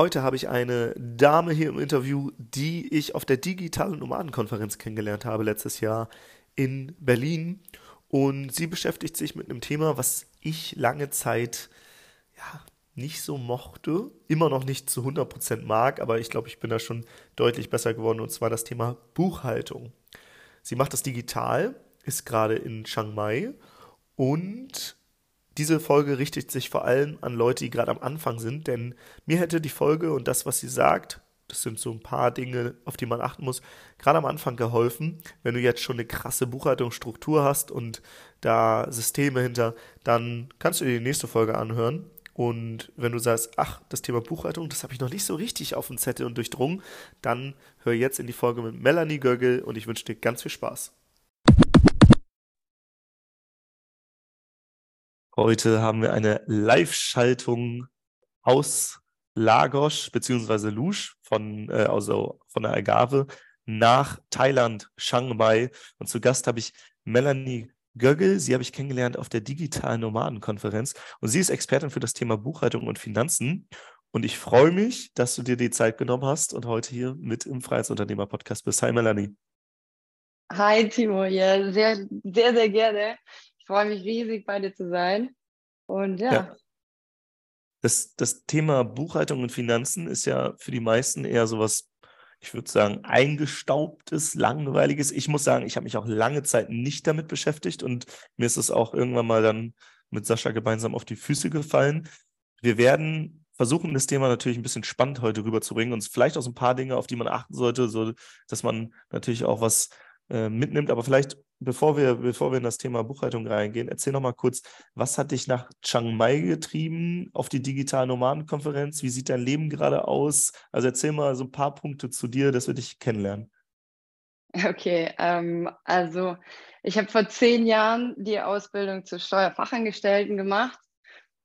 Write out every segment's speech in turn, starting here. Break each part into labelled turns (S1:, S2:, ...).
S1: Heute habe ich eine Dame hier im Interview, die ich auf der digitalen Nomadenkonferenz kennengelernt habe letztes Jahr in Berlin. Und sie beschäftigt sich mit einem Thema, was ich lange Zeit ja, nicht so mochte, immer noch nicht zu 100% mag, aber ich glaube, ich bin da schon deutlich besser geworden, und zwar das Thema Buchhaltung. Sie macht das digital, ist gerade in Chiang Mai und diese Folge richtet sich vor allem an Leute, die gerade am Anfang sind, denn mir hätte die Folge und das, was sie sagt, das sind so ein paar Dinge, auf die man achten muss, gerade am Anfang geholfen. Wenn du jetzt schon eine krasse Buchhaltungsstruktur hast und da Systeme hinter, dann kannst du dir die nächste Folge anhören. Und wenn du sagst, ach, das Thema Buchhaltung, das habe ich noch nicht so richtig auf dem Zettel und durchdrungen, dann hör jetzt in die Folge mit Melanie Göggel und ich wünsche dir ganz viel Spaß. Heute haben wir eine Live-Schaltung aus Lagos bzw. Lusch von, äh, also von der Agave nach Thailand, Chiang Mai. Und zu Gast habe ich Melanie Göggel. Sie habe ich kennengelernt auf der digitalen Nomadenkonferenz. Und sie ist Expertin für das Thema Buchhaltung und Finanzen. Und ich freue mich, dass du dir die Zeit genommen hast und heute hier mit im Freiheitsunternehmer-Podcast bist. Hi, Melanie.
S2: Hi, Timo. Ja, sehr, sehr, sehr gerne freue mich riesig, bei dir zu sein. Und ja. ja.
S1: Das, das Thema Buchhaltung und Finanzen ist ja für die meisten eher sowas, ich würde sagen, eingestaubtes, langweiliges. Ich muss sagen, ich habe mich auch lange Zeit nicht damit beschäftigt und mir ist es auch irgendwann mal dann mit Sascha gemeinsam auf die Füße gefallen. Wir werden versuchen, das Thema natürlich ein bisschen spannend heute rüberzubringen und vielleicht auch so ein paar Dinge, auf die man achten sollte, so dass man natürlich auch was äh, mitnimmt. Aber vielleicht, bevor wir, bevor wir in das Thema Buchhaltung reingehen, erzähl noch mal kurz, was hat dich nach Chiang Mai getrieben auf die digitale Nomadenkonferenz? Wie sieht dein Leben gerade aus? Also erzähl mal so ein paar Punkte zu dir, dass wir dich kennenlernen.
S2: Okay, ähm, also ich habe vor zehn Jahren die Ausbildung zur Steuerfachangestellten gemacht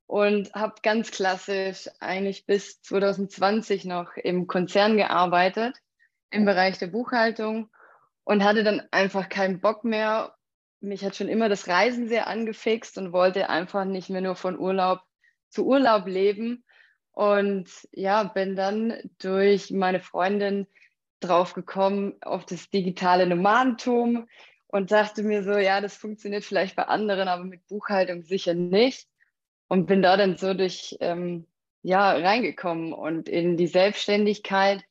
S2: und habe ganz klassisch eigentlich bis 2020 noch im Konzern gearbeitet im Bereich der Buchhaltung und hatte dann einfach keinen Bock mehr. Mich hat schon immer das Reisen sehr angefixt und wollte einfach nicht mehr nur von Urlaub zu Urlaub leben. Und ja, bin dann durch meine Freundin drauf gekommen auf das digitale Nomadentum und dachte mir so, ja, das funktioniert vielleicht bei anderen, aber mit Buchhaltung sicher nicht. Und bin da dann so durch, ähm, ja, reingekommen und in die Selbstständigkeit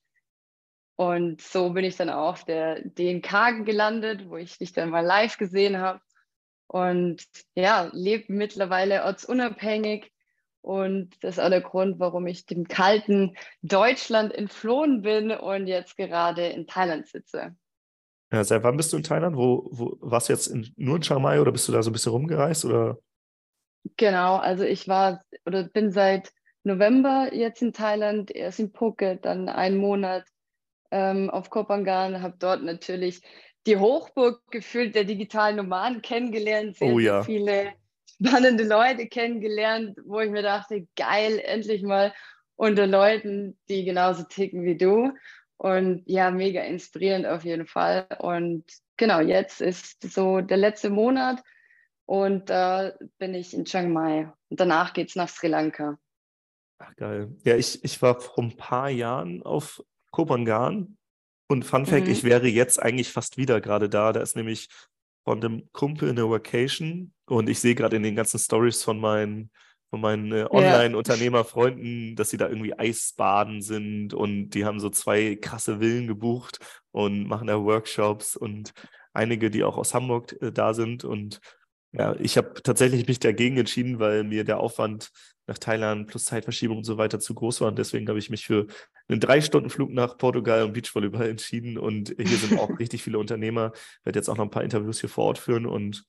S2: und so bin ich dann auch auf der DNK gelandet, wo ich dich dann mal live gesehen habe. Und ja, lebe mittlerweile ortsunabhängig. Und das ist auch der Grund, warum ich dem kalten Deutschland entflohen bin und jetzt gerade in Thailand sitze.
S1: Ja, seit wann bist du in Thailand? Wo, wo warst du jetzt in, nur in Chiang Mai oder bist du da so ein bisschen rumgereist? Oder?
S2: Genau, also ich war oder bin seit November jetzt in Thailand, erst in Phuket, dann einen Monat ähm, auf Kopangan, habe dort natürlich die Hochburg gefühlt der digitalen Nomaden kennengelernt, sehr, oh, ja. sehr viele spannende Leute kennengelernt, wo ich mir dachte, geil, endlich mal unter Leuten, die genauso ticken wie du. Und ja, mega inspirierend auf jeden Fall. Und genau, jetzt ist so der letzte Monat und da äh, bin ich in Chiang Mai. Und danach geht es nach Sri Lanka.
S1: Ach, geil. Ja, ich, ich war vor ein paar Jahren auf Kopangan. Und Fun Fact, mhm. ich wäre jetzt eigentlich fast wieder gerade da. Da ist nämlich von dem Kumpel eine Vacation und ich sehe gerade in den ganzen Stories von meinen, von meinen äh, Online-Unternehmerfreunden, dass sie da irgendwie Eisbaden sind und die haben so zwei krasse Villen gebucht und machen da Workshops und einige, die auch aus Hamburg äh, da sind und ja, ich habe tatsächlich mich dagegen entschieden, weil mir der Aufwand nach Thailand plus Zeitverschiebung und so weiter zu groß war. Und deswegen habe ich mich für einen Drei-Stunden-Flug nach Portugal und Beachvolleyball entschieden. Und hier sind auch richtig viele Unternehmer. Ich werde jetzt auch noch ein paar Interviews hier vor Ort führen. Und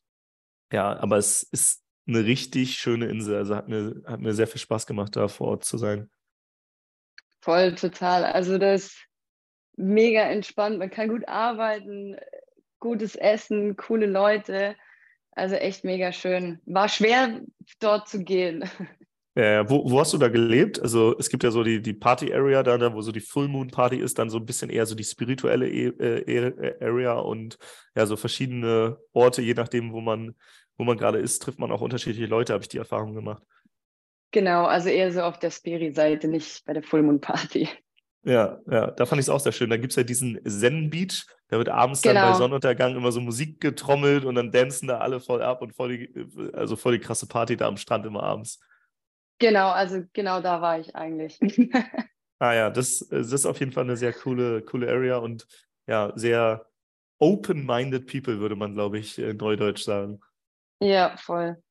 S1: ja, aber es ist eine richtig schöne Insel. Also hat mir, hat mir sehr viel Spaß gemacht, da vor Ort zu sein.
S2: Voll, total. Also das ist mega entspannt. Man kann gut arbeiten, gutes Essen, coole Leute. Also echt mega schön. War schwer, dort zu gehen.
S1: Ja, wo, wo hast du da gelebt? Also es gibt ja so die, die Party-Area da, ne, wo so die Full Moon Party ist, dann so ein bisschen eher so die spirituelle e äh, Area und ja, so verschiedene Orte, je nachdem, wo man, wo man gerade ist, trifft man auch unterschiedliche Leute, habe ich die Erfahrung gemacht.
S2: Genau, also eher so auf der Spiri-Seite, nicht bei der Full Moon Party.
S1: Ja, ja, da fand ich es auch sehr schön. Da gibt es ja diesen Zen Beach, da wird abends genau. dann bei genau. Sonnenuntergang immer so Musik getrommelt und dann dancen da alle voll ab und voll die, also voll die krasse Party da am Strand immer abends.
S2: Genau, also genau da war ich eigentlich.
S1: ah ja, das, das ist auf jeden Fall eine sehr coole, coole Area und ja, sehr open-minded people, würde man, glaube ich, in Neudeutsch sagen.
S2: Ja, voll.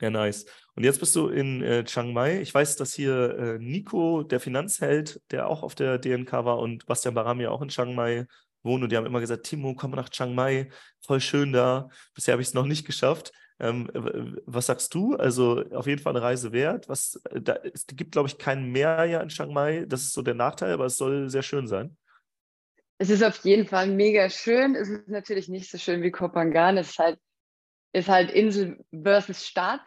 S1: Ja, nice. Und jetzt bist du in äh, Chiang Mai. Ich weiß, dass hier äh, Nico, der Finanzheld, der auch auf der DNK war, und Bastian Barami auch in Chiang Mai wohnen. Und die haben immer gesagt, Timo, komm nach Chiang Mai, voll schön da. Bisher habe ich es noch nicht geschafft. Ähm, was sagst du? Also auf jeden Fall eine Reise wert. Was, äh, da, es gibt, glaube ich, kein Meer in Chiang Mai. Das ist so der Nachteil, aber es soll sehr schön sein.
S2: Es ist auf jeden Fall mega schön. Es ist natürlich nicht so schön wie Kopangan. Es ist halt ist halt Insel versus Stadt.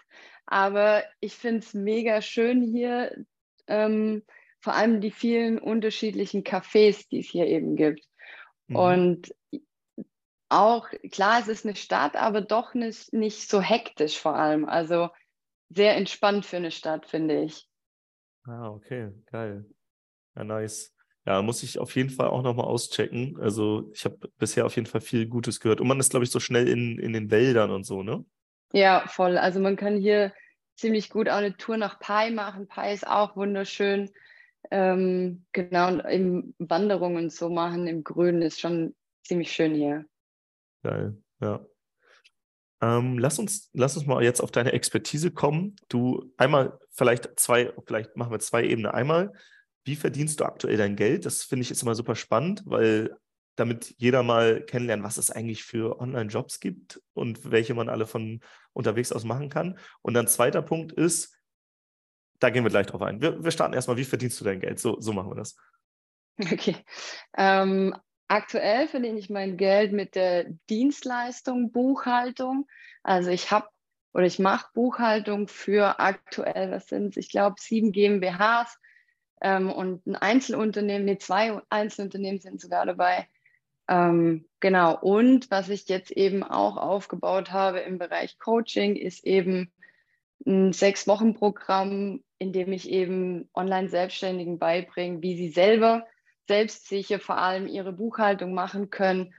S2: Aber ich finde es mega schön hier, ähm, vor allem die vielen unterschiedlichen Cafés, die es hier eben gibt. Mhm. Und auch, klar, es ist eine Stadt, aber doch nicht, nicht so hektisch vor allem. Also sehr entspannt für eine Stadt, finde ich.
S1: Ah, okay, geil. Ja, nice. Ja, muss ich auf jeden Fall auch nochmal auschecken. Also ich habe bisher auf jeden Fall viel Gutes gehört. Und man ist, glaube ich, so schnell in, in den Wäldern und so, ne?
S2: Ja, voll. Also man kann hier ziemlich gut auch eine Tour nach Pai machen. Pai ist auch wunderschön. Ähm, genau, und eben Wanderungen so machen im Grünen ist schon ziemlich schön hier.
S1: Geil, ja. Ähm, lass, uns, lass uns mal jetzt auf deine Expertise kommen. Du einmal, vielleicht zwei, vielleicht machen wir zwei Ebenen. Einmal, wie verdienst du aktuell dein Geld? Das finde ich jetzt immer super spannend, weil damit jeder mal kennenlernt, was es eigentlich für Online-Jobs gibt und welche man alle von unterwegs aus machen kann. Und dann zweiter Punkt ist, da gehen wir gleich drauf ein. Wir, wir starten erstmal, wie verdienst du dein Geld? So, so machen wir das.
S2: Okay. Ähm, aktuell verdiene ich mein Geld mit der Dienstleistung Buchhaltung. Also ich habe oder ich mache Buchhaltung für aktuell, was sind es, ich glaube, sieben GmbHs ähm, und ein Einzelunternehmen, nee, zwei Einzelunternehmen sind sogar dabei. Ähm, genau, und was ich jetzt eben auch aufgebaut habe im Bereich Coaching, ist eben ein Sechs-Wochen-Programm, in dem ich eben Online-Selbstständigen beibringe, wie sie selber selbstsicher vor allem ihre Buchhaltung machen können,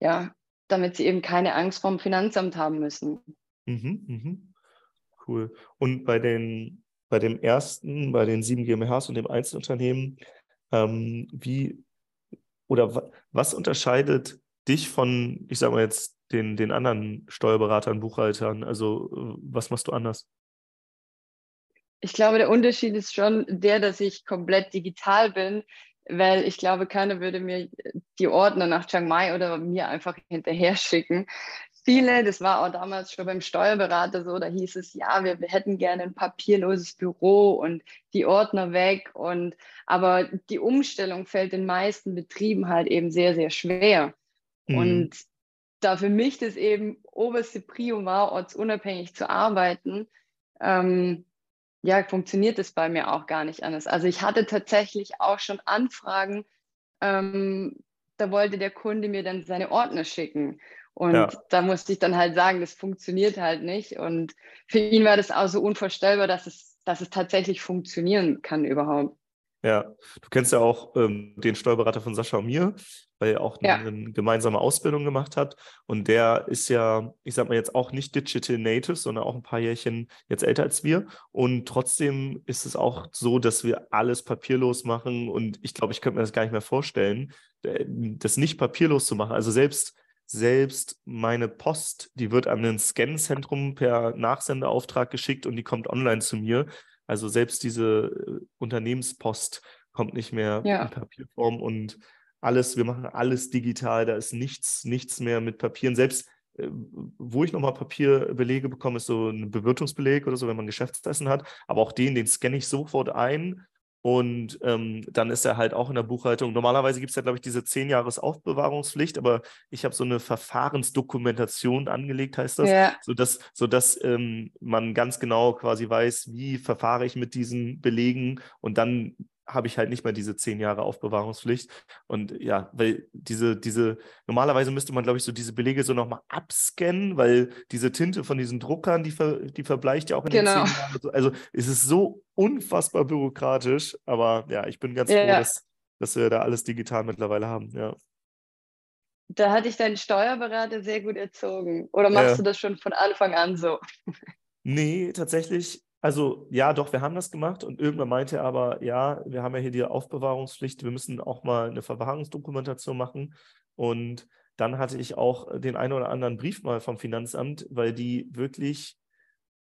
S2: ja, damit sie eben keine Angst vom Finanzamt haben müssen.
S1: Mhm, mhm. Cool. Und bei den bei dem ersten, bei den sieben GmbHs und dem Einzelunternehmen, ähm, wie oder was unterscheidet dich von, ich sage mal jetzt, den, den anderen Steuerberatern, Buchhaltern? Also was machst du anders?
S2: Ich glaube, der Unterschied ist schon der, dass ich komplett digital bin, weil ich glaube, keiner würde mir die Ordner nach Chiang Mai oder mir einfach hinterher schicken viele, das war auch damals schon beim Steuerberater so, da hieß es, ja, wir, wir hätten gerne ein papierloses Büro und die Ordner weg. Und aber die Umstellung fällt den meisten Betrieben halt eben sehr, sehr schwer. Mhm. Und da für mich das eben oberste Prio war, ortsunabhängig zu arbeiten, ähm, ja, funktioniert das bei mir auch gar nicht anders. Also ich hatte tatsächlich auch schon Anfragen, ähm, da wollte der Kunde mir dann seine Ordner schicken. Und ja. da musste ich dann halt sagen, das funktioniert halt nicht. Und für ihn war das auch so unvorstellbar, dass es, dass es tatsächlich funktionieren kann überhaupt.
S1: Ja, du kennst ja auch ähm, den Steuerberater von Sascha und mir, weil er auch ja. eine gemeinsame Ausbildung gemacht hat. Und der ist ja, ich sag mal jetzt auch nicht Digital Native, sondern auch ein paar Jährchen jetzt älter als wir. Und trotzdem ist es auch so, dass wir alles papierlos machen. Und ich glaube, ich könnte mir das gar nicht mehr vorstellen, äh, das nicht papierlos zu machen. Also selbst selbst meine Post, die wird an ein Scan-Zentrum per Nachsendeauftrag geschickt und die kommt online zu mir. Also selbst diese äh, Unternehmenspost kommt nicht mehr ja. in Papierform und alles, wir machen alles digital, da ist nichts, nichts mehr mit Papieren. Selbst äh, wo ich nochmal Papierbelege bekomme, ist so ein Bewirtungsbeleg oder so, wenn man Geschäftsessen hat. Aber auch den, den scanne ich sofort ein und ähm, dann ist er halt auch in der Buchhaltung. Normalerweise gibt es ja, glaube ich, diese 10 Jahres Aufbewahrungspflicht, aber ich habe so eine Verfahrensdokumentation angelegt, heißt das, ja. sodass, sodass ähm, man ganz genau quasi weiß, wie verfahre ich mit diesen Belegen und dann habe ich halt nicht mehr diese zehn Jahre Aufbewahrungspflicht. Und ja, weil diese, diese, normalerweise müsste man, glaube ich, so diese Belege so nochmal abscannen, weil diese Tinte von diesen Druckern, die, ver, die verbleicht ja auch in genau. den zehn Jahren. Also es ist so unfassbar bürokratisch, aber ja, ich bin ganz ja, froh, ja. Dass, dass wir da alles digital mittlerweile haben, ja.
S2: Da hatte ich deinen Steuerberater sehr gut erzogen. Oder machst ja. du das schon von Anfang an so?
S1: Nee, tatsächlich also ja, doch, wir haben das gemacht und irgendwann meinte er aber, ja, wir haben ja hier die Aufbewahrungspflicht, wir müssen auch mal eine Verwahrungsdokumentation machen. Und dann hatte ich auch den einen oder anderen Brief mal vom Finanzamt, weil die wirklich,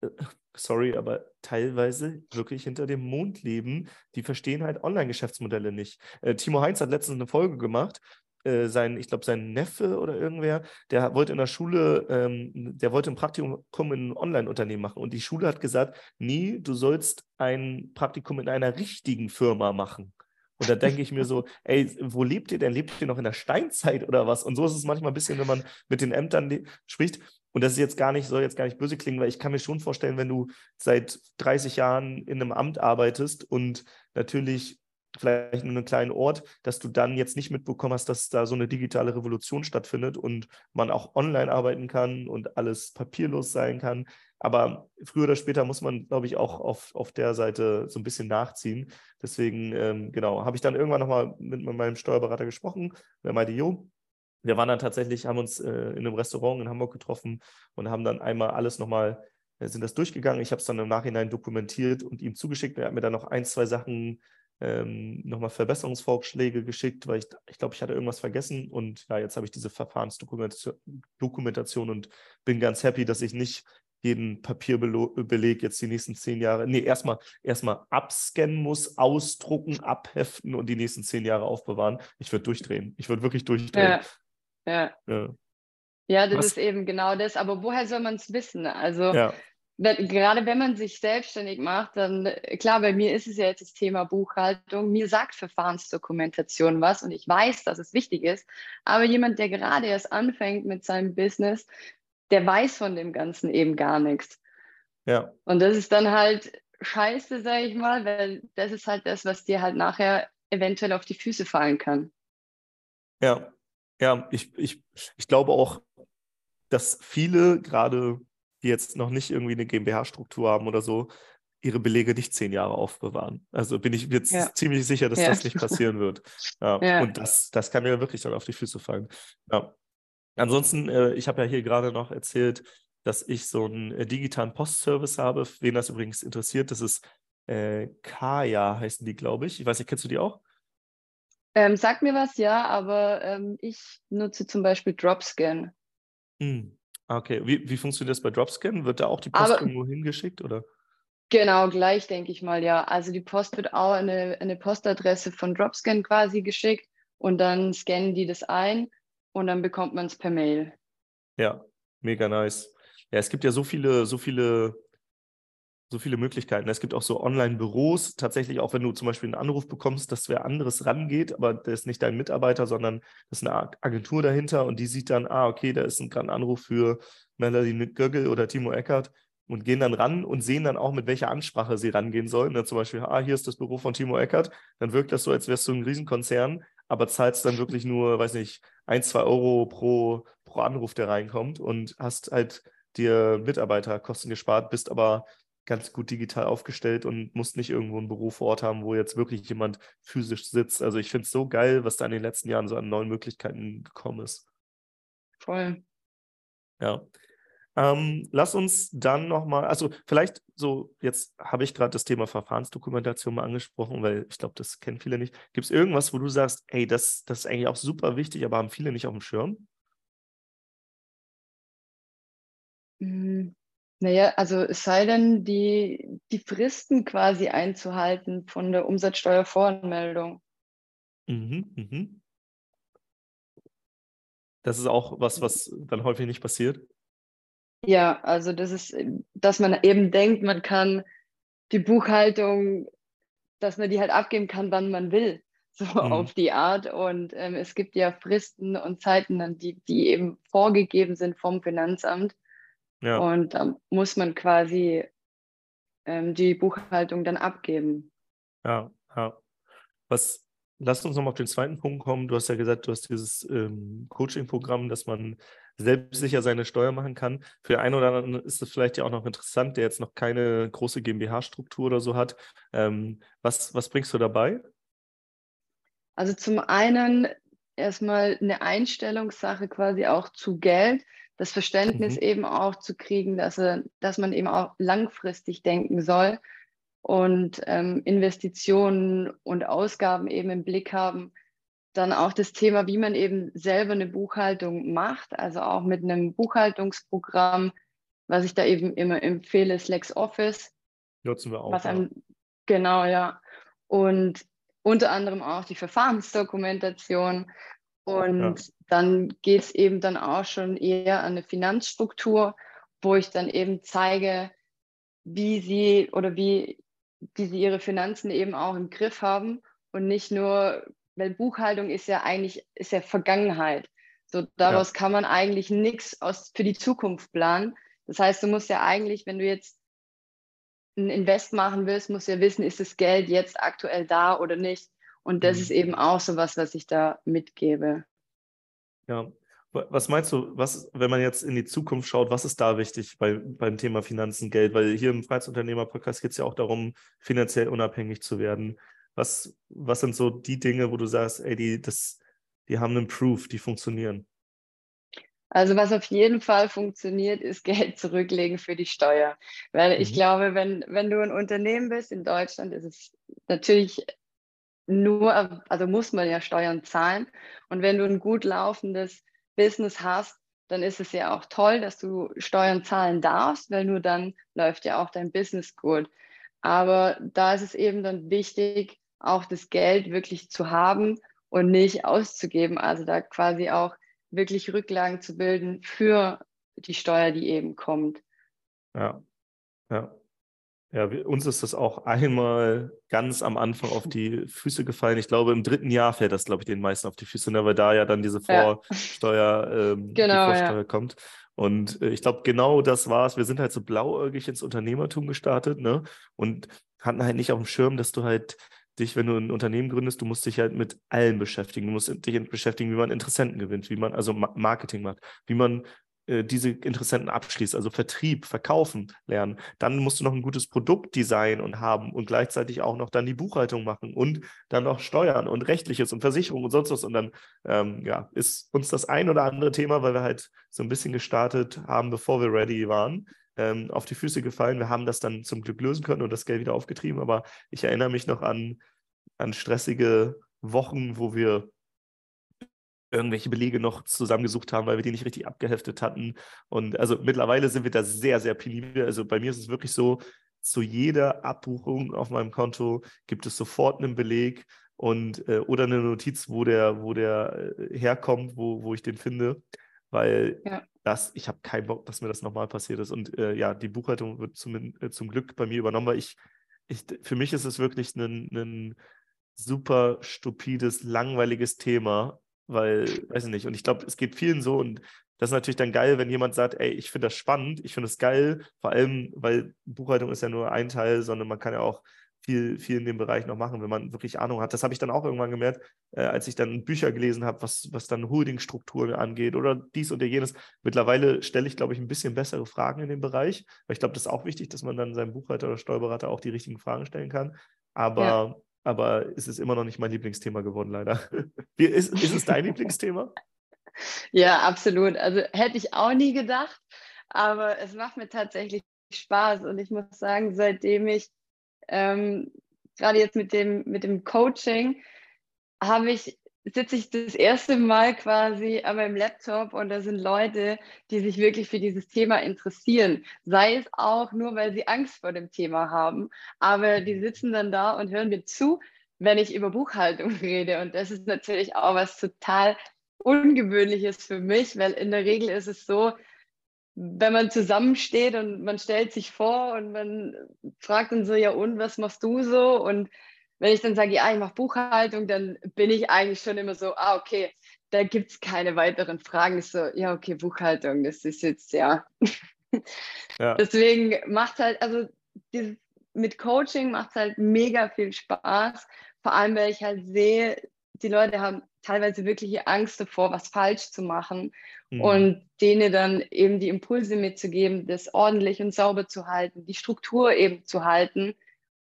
S1: äh, sorry, aber teilweise wirklich hinter dem Mond leben. Die verstehen halt Online-Geschäftsmodelle nicht. Äh, Timo Heinz hat letztens eine Folge gemacht äh, sein, ich glaube, sein Neffe oder irgendwer, der wollte in der Schule, ähm, der wollte ein Praktikum in ein Online-Unternehmen machen. Und die Schule hat gesagt, nee, du sollst ein Praktikum in einer richtigen Firma machen. Und da denke ich mir so, ey, wo lebt ihr denn? Lebt ihr noch in der Steinzeit oder was? Und so ist es manchmal ein bisschen, wenn man mit den Ämtern spricht. Und das ist jetzt gar nicht, soll jetzt gar nicht böse klingen, weil ich kann mir schon vorstellen, wenn du seit 30 Jahren in einem Amt arbeitest und natürlich vielleicht nur einen kleinen Ort, dass du dann jetzt nicht mitbekommen hast, dass da so eine digitale Revolution stattfindet und man auch online arbeiten kann und alles papierlos sein kann. Aber früher oder später muss man, glaube ich, auch auf, auf der Seite so ein bisschen nachziehen. Deswegen, ähm, genau, habe ich dann irgendwann nochmal mit, mit meinem Steuerberater gesprochen. Der meinte, jo, wir waren dann tatsächlich, haben uns äh, in einem Restaurant in Hamburg getroffen und haben dann einmal alles nochmal, äh, sind das durchgegangen. Ich habe es dann im Nachhinein dokumentiert und ihm zugeschickt. Er hat mir dann noch ein, zwei Sachen ähm, nochmal Verbesserungsvorschläge geschickt, weil ich, ich glaube, ich hatte irgendwas vergessen und ja, jetzt habe ich diese Verfahrensdokumentation und bin ganz happy, dass ich nicht jeden Papierbeleg jetzt die nächsten zehn Jahre, nee, erstmal erstmal abscannen muss, ausdrucken, abheften und die nächsten zehn Jahre aufbewahren. Ich würde durchdrehen. Ich würde wirklich durchdrehen.
S2: Ja. ja. ja. Ja, das Was? ist eben genau das. Aber woher soll man es wissen? Also ja wenn, gerade wenn man sich selbstständig macht, dann klar, bei mir ist es ja jetzt das Thema Buchhaltung. Mir sagt Verfahrensdokumentation was und ich weiß, dass es wichtig ist. Aber jemand, der gerade erst anfängt mit seinem Business, der weiß von dem Ganzen eben gar nichts. Ja. Und das ist dann halt scheiße, sage ich mal, weil das ist halt das, was dir halt nachher eventuell auf die Füße fallen kann.
S1: Ja, ja, ich, ich, ich glaube auch, dass viele gerade die jetzt noch nicht irgendwie eine GmbH-Struktur haben oder so, ihre Belege nicht zehn Jahre aufbewahren. Also bin ich jetzt ja. ziemlich sicher, dass ja. das nicht passieren wird. Ja. ja. Und das, das kann mir wirklich dann auf die Füße fallen. Ansonsten, äh, ich habe ja hier gerade noch erzählt, dass ich so einen äh, digitalen Postservice habe. Wen das übrigens interessiert, das ist äh, Kaya, heißen die, glaube ich. Ich weiß nicht, kennst du die auch?
S2: Ähm, sag mir was, ja, aber ähm, ich nutze zum Beispiel Dropscan.
S1: Hm. Okay, wie, wie funktioniert das bei Dropscan? Wird da auch die Post Aber, irgendwo hingeschickt oder?
S2: Genau, gleich denke ich mal, ja. Also die Post wird auch eine, eine Postadresse von Dropscan quasi geschickt und dann scannen die das ein und dann bekommt man es per Mail.
S1: Ja, mega nice. Ja, es gibt ja so viele, so viele so viele Möglichkeiten. Es gibt auch so Online-Büros, tatsächlich auch wenn du zum Beispiel einen Anruf bekommst, dass wer anderes rangeht, aber der ist nicht dein Mitarbeiter, sondern das ist eine Agentur dahinter und die sieht dann, ah, okay, da ist ein, gerade ein Anruf für Melanie Göggel oder Timo Eckert und gehen dann ran und sehen dann auch, mit welcher Ansprache sie rangehen sollen. Ja, zum Beispiel, ah, hier ist das Büro von Timo Eckert, dann wirkt das so, als wärst du ein Riesenkonzern, aber zahlst dann wirklich nur, weiß nicht, ein, zwei Euro pro, pro Anruf, der reinkommt und hast halt dir Mitarbeiterkosten gespart, bist aber ganz gut digital aufgestellt und musst nicht irgendwo ein Büro vor Ort haben, wo jetzt wirklich jemand physisch sitzt. Also ich finde es so geil, was da in den letzten Jahren so an neuen Möglichkeiten gekommen ist.
S2: Voll.
S1: Ja. Ähm, lass uns dann nochmal, also vielleicht so, jetzt habe ich gerade das Thema Verfahrensdokumentation mal angesprochen, weil ich glaube, das kennen viele nicht. Gibt es irgendwas, wo du sagst, ey, das, das ist eigentlich auch super wichtig, aber haben viele nicht auf dem Schirm?
S2: Mhm. Naja, also es sei denn, die, die Fristen quasi einzuhalten von der Umsatzsteuervoranmeldung.
S1: Mhm, mhm. Das ist auch was, was dann häufig nicht passiert.
S2: Ja, also das ist, dass man eben denkt, man kann die Buchhaltung, dass man die halt abgeben kann, wann man will, so mhm. auf die Art. Und ähm, es gibt ja Fristen und Zeiten, die, die eben vorgegeben sind vom Finanzamt. Ja. Und da muss man quasi ähm, die Buchhaltung dann abgeben.
S1: Ja, ja. Was, lass uns nochmal auf den zweiten Punkt kommen. Du hast ja gesagt, du hast dieses ähm, Coaching-Programm, dass man selbstsicher seine Steuer machen kann. Für den einen oder anderen ist es vielleicht ja auch noch interessant, der jetzt noch keine große GmbH-Struktur oder so hat. Ähm, was, was bringst du dabei?
S2: Also zum einen erstmal eine Einstellungssache quasi auch zu Geld, das Verständnis mhm. eben auch zu kriegen, dass, er, dass man eben auch langfristig denken soll und ähm, Investitionen und Ausgaben eben im Blick haben. Dann auch das Thema, wie man eben selber eine Buchhaltung macht, also auch mit einem Buchhaltungsprogramm, was ich da eben immer empfehle, ist LexOffice.
S1: Nutzen wir auch.
S2: Was einem, ja. Genau, ja. Und unter anderem auch die Verfahrensdokumentation. Und ja. dann geht es eben dann auch schon eher an eine Finanzstruktur, wo ich dann eben zeige, wie sie oder wie, wie sie ihre Finanzen eben auch im Griff haben und nicht nur, weil Buchhaltung ist ja eigentlich ist ja Vergangenheit. So daraus ja. kann man eigentlich nichts für die Zukunft planen. Das heißt, du musst ja eigentlich, wenn du jetzt ein Invest machen willst, musst du ja wissen, ist das Geld jetzt aktuell da oder nicht. Und das mhm. ist eben auch so was, was ich da mitgebe.
S1: Ja. Was meinst du, was, wenn man jetzt in die Zukunft schaut, was ist da wichtig bei, beim Thema Finanzen, Geld? Weil hier im Freiheitsunternehmer-Podcast geht es ja auch darum, finanziell unabhängig zu werden. Was, was sind so die Dinge, wo du sagst, ey, die, das, die haben einen Proof, die funktionieren?
S2: Also was auf jeden Fall funktioniert, ist Geld zurücklegen für die Steuer. Weil mhm. ich glaube, wenn, wenn du ein Unternehmen bist in Deutschland, ist es natürlich nur, also muss man ja Steuern zahlen. Und wenn du ein gut laufendes Business hast, dann ist es ja auch toll, dass du Steuern zahlen darfst, weil nur dann läuft ja auch dein Business gut. Aber da ist es eben dann wichtig, auch das Geld wirklich zu haben und nicht auszugeben. Also da quasi auch wirklich Rücklagen zu bilden für die Steuer, die eben kommt.
S1: Ja, ja. Ja, wir, uns ist das auch einmal ganz am Anfang auf die Füße gefallen. Ich glaube, im dritten Jahr fällt das, glaube ich, den meisten auf die Füße, ne, weil da ja dann diese Vorsteuer, ja. ähm, genau, die Vorsteuer ja. kommt. Und äh, ich glaube, genau das war es. Wir sind halt so blauäugig ins Unternehmertum gestartet, ne? Und hatten halt nicht auf dem Schirm, dass du halt dich, wenn du ein Unternehmen gründest, du musst dich halt mit allem beschäftigen. Du musst dich beschäftigen, wie man Interessenten gewinnt, wie man also Marketing macht, wie man diese Interessenten abschließt, also Vertrieb, Verkaufen lernen. Dann musst du noch ein gutes Produkt designen und haben und gleichzeitig auch noch dann die Buchhaltung machen und dann noch Steuern und Rechtliches und Versicherung und sonst was. Und dann ähm, ja, ist uns das ein oder andere Thema, weil wir halt so ein bisschen gestartet haben, bevor wir ready waren, ähm, auf die Füße gefallen. Wir haben das dann zum Glück lösen können und das Geld wieder aufgetrieben. Aber ich erinnere mich noch an, an stressige Wochen, wo wir irgendwelche Belege noch zusammengesucht haben, weil wir die nicht richtig abgeheftet hatten. Und also mittlerweile sind wir da sehr, sehr penibel. Also bei mir ist es wirklich so, zu jeder Abbuchung auf meinem Konto gibt es sofort einen Beleg und äh, oder eine Notiz, wo der, wo der äh, herkommt, wo, wo ich den finde. Weil ja. das, ich habe keinen Bock, dass mir das nochmal passiert ist. Und äh, ja, die Buchhaltung wird zum, äh, zum Glück bei mir übernommen, weil ich, ich, für mich ist es wirklich ein, ein super stupides, langweiliges Thema, weil, weiß ich nicht, und ich glaube, es geht vielen so und das ist natürlich dann geil, wenn jemand sagt, ey, ich finde das spannend, ich finde es geil, vor allem, weil Buchhaltung ist ja nur ein Teil, sondern man kann ja auch viel, viel in dem Bereich noch machen, wenn man wirklich Ahnung hat. Das habe ich dann auch irgendwann gemerkt, äh, als ich dann Bücher gelesen habe, was, was dann Holdingstrukturen angeht oder dies oder jenes. Mittlerweile stelle ich, glaube ich, ein bisschen bessere Fragen in dem Bereich, weil ich glaube, das ist auch wichtig, dass man dann seinem Buchhalter oder Steuerberater auch die richtigen Fragen stellen kann. Aber ja aber es ist immer noch nicht mein Lieblingsthema geworden, leider. Wie, ist, ist es dein Lieblingsthema?
S2: Ja, absolut. Also hätte ich auch nie gedacht, aber es macht mir tatsächlich Spaß und ich muss sagen, seitdem ich ähm, gerade jetzt mit dem, mit dem Coaching habe ich sitze ich das erste Mal quasi an meinem Laptop und da sind Leute, die sich wirklich für dieses Thema interessieren. Sei es auch nur, weil sie Angst vor dem Thema haben, aber die sitzen dann da und hören mir zu, wenn ich über Buchhaltung rede. Und das ist natürlich auch was total Ungewöhnliches für mich, weil in der Regel ist es so, wenn man zusammensteht und man stellt sich vor und man fragt dann so, ja und, was machst du so? Und wenn ich dann sage, ja, ich mache Buchhaltung, dann bin ich eigentlich schon immer so, ah, okay, da gibt es keine weiteren Fragen. Ich so, ja, okay, Buchhaltung, das ist jetzt, ja. ja. Deswegen macht halt, also dieses, mit Coaching macht es halt mega viel Spaß. Vor allem, weil ich halt sehe, die Leute haben teilweise wirkliche Angst davor, was falsch zu machen. Mhm. Und denen dann eben die Impulse mitzugeben, das ordentlich und sauber zu halten, die Struktur eben zu halten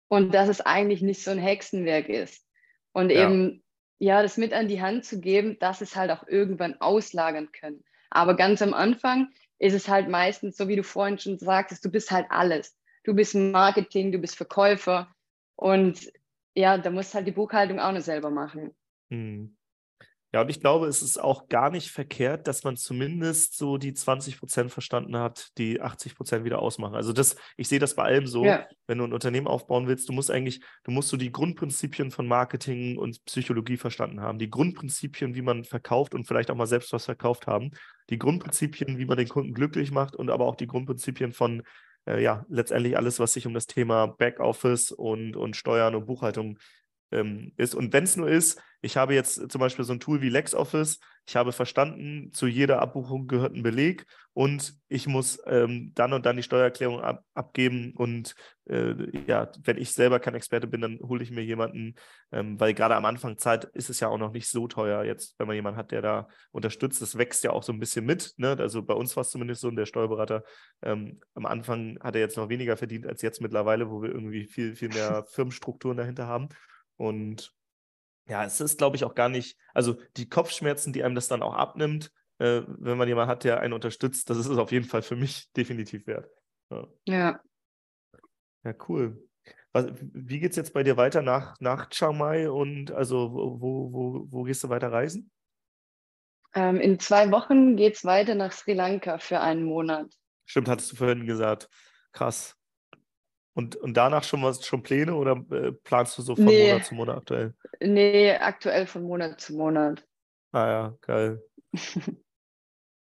S2: und dass es eigentlich nicht so ein Hexenwerk ist. Und ja. eben, ja, das mit an die Hand zu geben, dass es halt auch irgendwann auslagern können. Aber ganz am Anfang ist es halt meistens, so wie du vorhin schon sagtest, du bist halt alles. Du bist Marketing, du bist Verkäufer und ja, da musst halt die Buchhaltung auch noch selber machen.
S1: Mhm. Ja, und ich glaube, es ist auch gar nicht verkehrt, dass man zumindest so die 20 Prozent verstanden hat, die 80 Prozent wieder ausmachen. Also das, ich sehe das bei allem so, ja. wenn du ein Unternehmen aufbauen willst, du musst eigentlich, du musst so die Grundprinzipien von Marketing und Psychologie verstanden haben, die Grundprinzipien, wie man verkauft und vielleicht auch mal selbst was verkauft haben, die Grundprinzipien, wie man den Kunden glücklich macht und aber auch die Grundprinzipien von äh, ja, letztendlich alles, was sich um das Thema Backoffice und, und Steuern und Buchhaltung ähm, ist. Und wenn es nur ist, ich habe jetzt zum Beispiel so ein Tool wie LexOffice, ich habe verstanden, zu jeder Abbuchung gehört ein Beleg und ich muss ähm, dann und dann die Steuererklärung ab, abgeben. Und äh, ja, wenn ich selber kein Experte bin, dann hole ich mir jemanden, ähm, weil gerade am Anfang Zeit ist es ja auch noch nicht so teuer jetzt, wenn man jemanden hat, der da unterstützt. Das wächst ja auch so ein bisschen mit. Ne? Also bei uns war es zumindest so, und der Steuerberater ähm, am Anfang hat er jetzt noch weniger verdient als jetzt mittlerweile, wo wir irgendwie viel, viel mehr Firmenstrukturen dahinter haben. Und ja, es ist, glaube ich, auch gar nicht, also die Kopfschmerzen, die einem das dann auch abnimmt, äh, wenn man jemanden hat, der einen unterstützt, das ist es auf jeden Fall für mich definitiv wert.
S2: Ja. Ja,
S1: ja cool. Was, wie geht es jetzt bei dir weiter nach, nach Chiang Mai und also wo, wo, wo gehst du weiter reisen?
S2: Ähm, in zwei Wochen geht es weiter nach Sri Lanka für einen Monat.
S1: Stimmt, hattest du vorhin gesagt. Krass. Und, und danach schon was schon Pläne oder äh, planst du so von nee. Monat zu Monat aktuell?
S2: Nee, aktuell von Monat zu Monat.
S1: Ah ja, geil.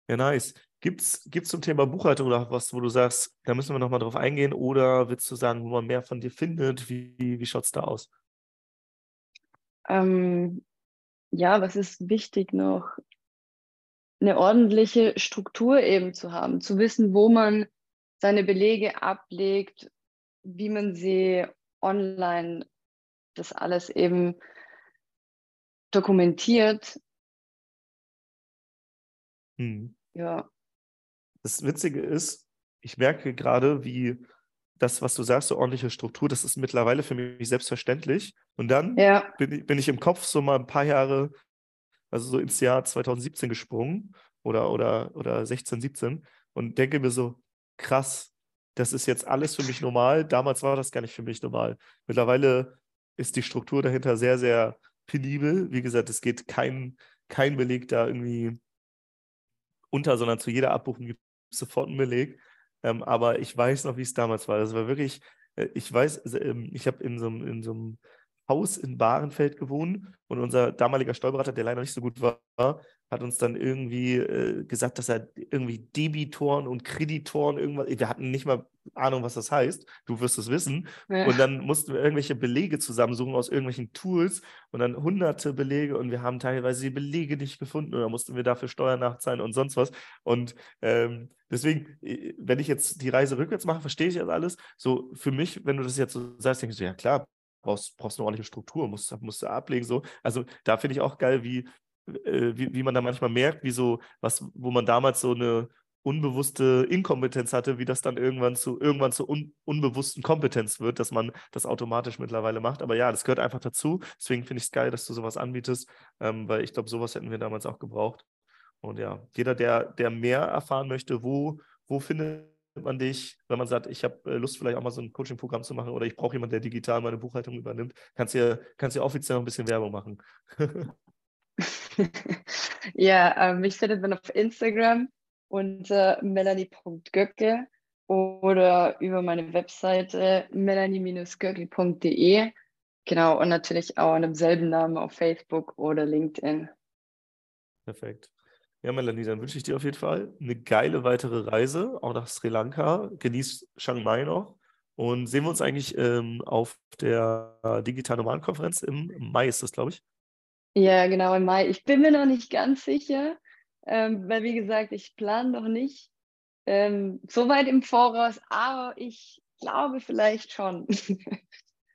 S1: ja, nice. Gibt es zum Thema Buchhaltung oder was, wo du sagst, da müssen wir nochmal drauf eingehen oder willst du sagen, wo man mehr von dir findet? Wie, wie schaut es da aus?
S2: Ähm, ja, was ist wichtig noch? Eine ordentliche Struktur eben zu haben, zu wissen, wo man seine Belege ablegt, wie man sie online das alles eben dokumentiert.
S1: Hm.
S2: Ja.
S1: Das Witzige ist, ich merke gerade, wie das, was du sagst, so ordentliche Struktur, das ist mittlerweile für mich selbstverständlich. Und dann ja. bin, ich, bin ich im Kopf so mal ein paar Jahre, also so ins Jahr 2017 gesprungen oder, oder, oder 16, 17 und denke mir so, krass, das ist jetzt alles für mich normal. Damals war das gar nicht für mich normal. Mittlerweile ist die Struktur dahinter sehr, sehr penibel. Wie gesagt, es geht kein, kein Beleg da irgendwie unter, sondern zu jeder Abbuchung gibt es sofort einen Beleg. Ähm, aber ich weiß noch, wie es damals war. Das war wirklich, äh, ich weiß, ähm, ich habe in so, in so einem Haus in Bahrenfeld gewohnt und unser damaliger Steuerberater, der leider nicht so gut war, hat uns dann irgendwie äh, gesagt, dass er irgendwie Debitoren und Kreditoren irgendwas, wir hatten nicht mal Ahnung, was das heißt. Du wirst es wissen. Ja. Und dann mussten wir irgendwelche Belege zusammensuchen aus irgendwelchen Tools und dann hunderte Belege und wir haben teilweise die Belege nicht gefunden oder mussten wir dafür Steuern nachzahlen und sonst was. Und ähm, deswegen, äh, wenn ich jetzt die Reise rückwärts mache, verstehe ich das alles. So für mich, wenn du das jetzt so sagst, denkst du, ja klar, brauchst, brauchst eine ordentliche Struktur, musst, musst du ablegen. So. Also da finde ich auch geil, wie, äh, wie, wie man da manchmal merkt, wie so, was, wo man damals so eine unbewusste Inkompetenz hatte, wie das dann irgendwann zu irgendwann zur un, unbewussten Kompetenz wird, dass man das automatisch mittlerweile macht. Aber ja, das gehört einfach dazu. Deswegen finde ich es geil, dass du sowas anbietest, ähm, weil ich glaube, sowas hätten wir damals auch gebraucht. Und ja, jeder, der, der mehr erfahren möchte, wo, wo findet man dich, wenn man sagt, ich habe äh, Lust, vielleicht auch mal so ein Coaching-Programm zu machen oder ich brauche jemanden, der digital meine Buchhaltung übernimmt, kannst du kannst offiziell noch ein bisschen Werbung machen.
S2: ja, ähm, mich findet man auf Instagram unter melanie.göcke oder über meine Webseite melanie-göcke.de. Genau, und natürlich auch an demselben Namen auf Facebook oder LinkedIn.
S1: Perfekt. Ja, Melanie, dann wünsche ich dir auf jeden Fall eine geile weitere Reise, auch nach Sri Lanka. Genieß Chiang Mai noch. Und sehen wir uns eigentlich ähm, auf der Digital Nomadenkonferenz im Mai, ist das, glaube ich.
S2: Ja, genau, im Mai. Ich bin mir noch nicht ganz sicher, ähm, weil, wie gesagt, ich plane noch nicht ähm, so weit im Voraus, aber ich glaube vielleicht schon.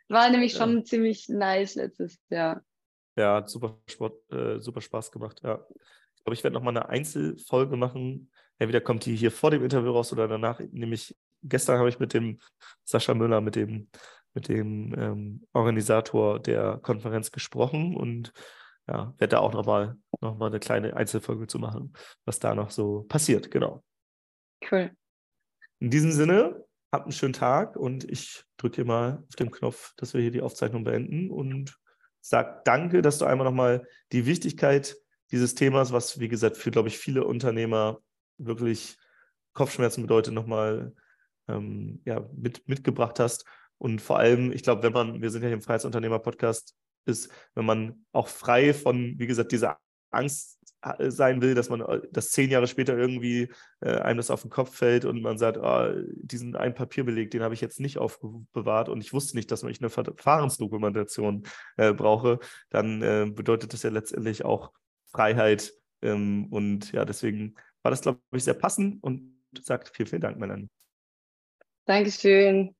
S2: War nämlich schon ja. ziemlich nice letztes Jahr.
S1: Ja, hat super, Sport, äh, super Spaß gemacht. Ja. Ich glaube, ich werde nochmal eine Einzelfolge machen. Entweder kommt die hier vor dem Interview raus oder danach. Nämlich gestern habe ich mit dem Sascha Müller, mit dem, mit dem ähm, Organisator der Konferenz gesprochen und ja, werde da auch nochmal noch mal eine kleine Einzelfolge zu machen, was da noch so passiert. Genau.
S2: Cool.
S1: In diesem Sinne, habt einen schönen Tag und ich drücke mal auf den Knopf, dass wir hier die Aufzeichnung beenden und sage danke, dass du einmal nochmal die Wichtigkeit dieses Themas, was wie gesagt für, glaube ich, viele Unternehmer wirklich Kopfschmerzen bedeutet, nochmal ähm, ja, mit, mitgebracht hast. Und vor allem, ich glaube, wenn man, wir sind ja hier im Freiheitsunternehmer-Podcast, ist, wenn man auch frei von, wie gesagt, dieser Angst äh, sein will, dass man äh, dass zehn Jahre später irgendwie äh, einem das auf den Kopf fällt und man sagt, oh, diesen einen Papierbeleg, den habe ich jetzt nicht aufbewahrt und ich wusste nicht, dass ich eine Verfahrensdokumentation äh, brauche, dann äh, bedeutet das ja letztendlich auch Freiheit. Ähm, und ja, deswegen war das, glaube ich, sehr passend und sagt vielen, vielen Dank, Melanie.
S2: Dankeschön.